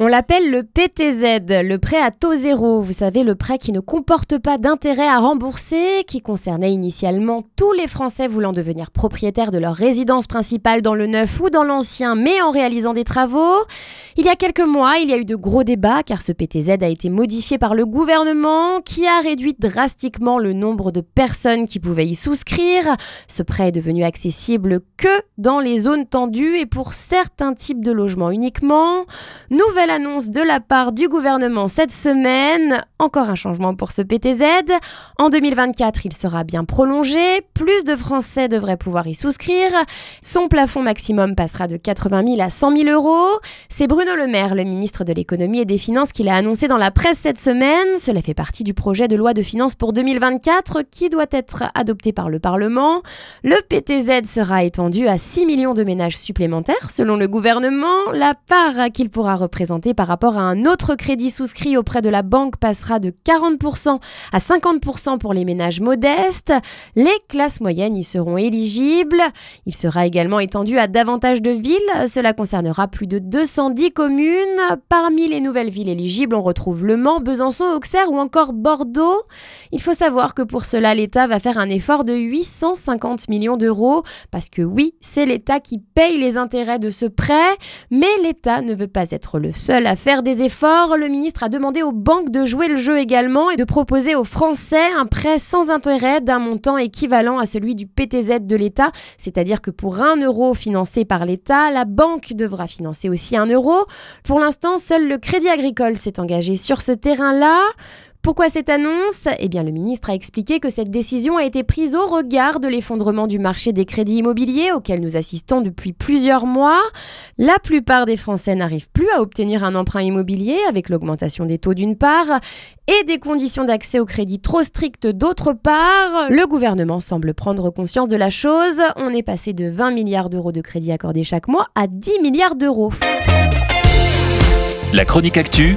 On l'appelle le PTZ, le prêt à taux zéro. Vous savez, le prêt qui ne comporte pas d'intérêt à rembourser, qui concernait initialement tous les Français voulant devenir propriétaires de leur résidence principale dans le neuf ou dans l'ancien, mais en réalisant des travaux. Il y a quelques mois, il y a eu de gros débats car ce PTZ a été modifié par le gouvernement qui a réduit drastiquement le nombre de personnes qui pouvaient y souscrire. Ce prêt est devenu accessible que dans les zones tendues et pour certains types de logements uniquement. Annonce de la part du gouvernement cette semaine. Encore un changement pour ce PTZ. En 2024, il sera bien prolongé. Plus de Français devraient pouvoir y souscrire. Son plafond maximum passera de 80 000 à 100 000 euros. C'est Bruno Le Maire, le ministre de l'économie et des finances, qui l'a annoncé dans la presse cette semaine. Cela fait partie du projet de loi de finances pour 2024 qui doit être adopté par le Parlement. Le PTZ sera étendu à 6 millions de ménages supplémentaires selon le gouvernement. La part qu'il pourra représenter par rapport à un autre crédit souscrit auprès de la banque passera de 40% à 50% pour les ménages modestes. Les classes moyennes y seront éligibles. Il sera également étendu à davantage de villes. Cela concernera plus de 210 communes. Parmi les nouvelles villes éligibles, on retrouve Le Mans, Besançon, Auxerre ou encore Bordeaux. Il faut savoir que pour cela, l'État va faire un effort de 850 millions d'euros parce que oui, c'est l'État qui paye les intérêts de ce prêt, mais l'État ne veut pas être le seul à faire des efforts, le ministre a demandé aux banques de jouer le jeu également et de proposer aux Français un prêt sans intérêt d'un montant équivalent à celui du PTZ de l'État, c'est-à-dire que pour un euro financé par l'État, la banque devra financer aussi un euro. Pour l'instant, seul le Crédit Agricole s'est engagé sur ce terrain-là. Pourquoi cette annonce? Eh bien, le ministre a expliqué que cette décision a été prise au regard de l'effondrement du marché des crédits immobiliers auquel nous assistons depuis plusieurs mois. La plupart des Français n'arrivent plus à obtenir un emprunt immobilier avec l'augmentation des taux d'une part et des conditions d'accès au crédit trop strictes d'autre part. Le gouvernement semble prendre conscience de la chose. On est passé de 20 milliards d'euros de crédits accordés chaque mois à 10 milliards d'euros. La chronique actu,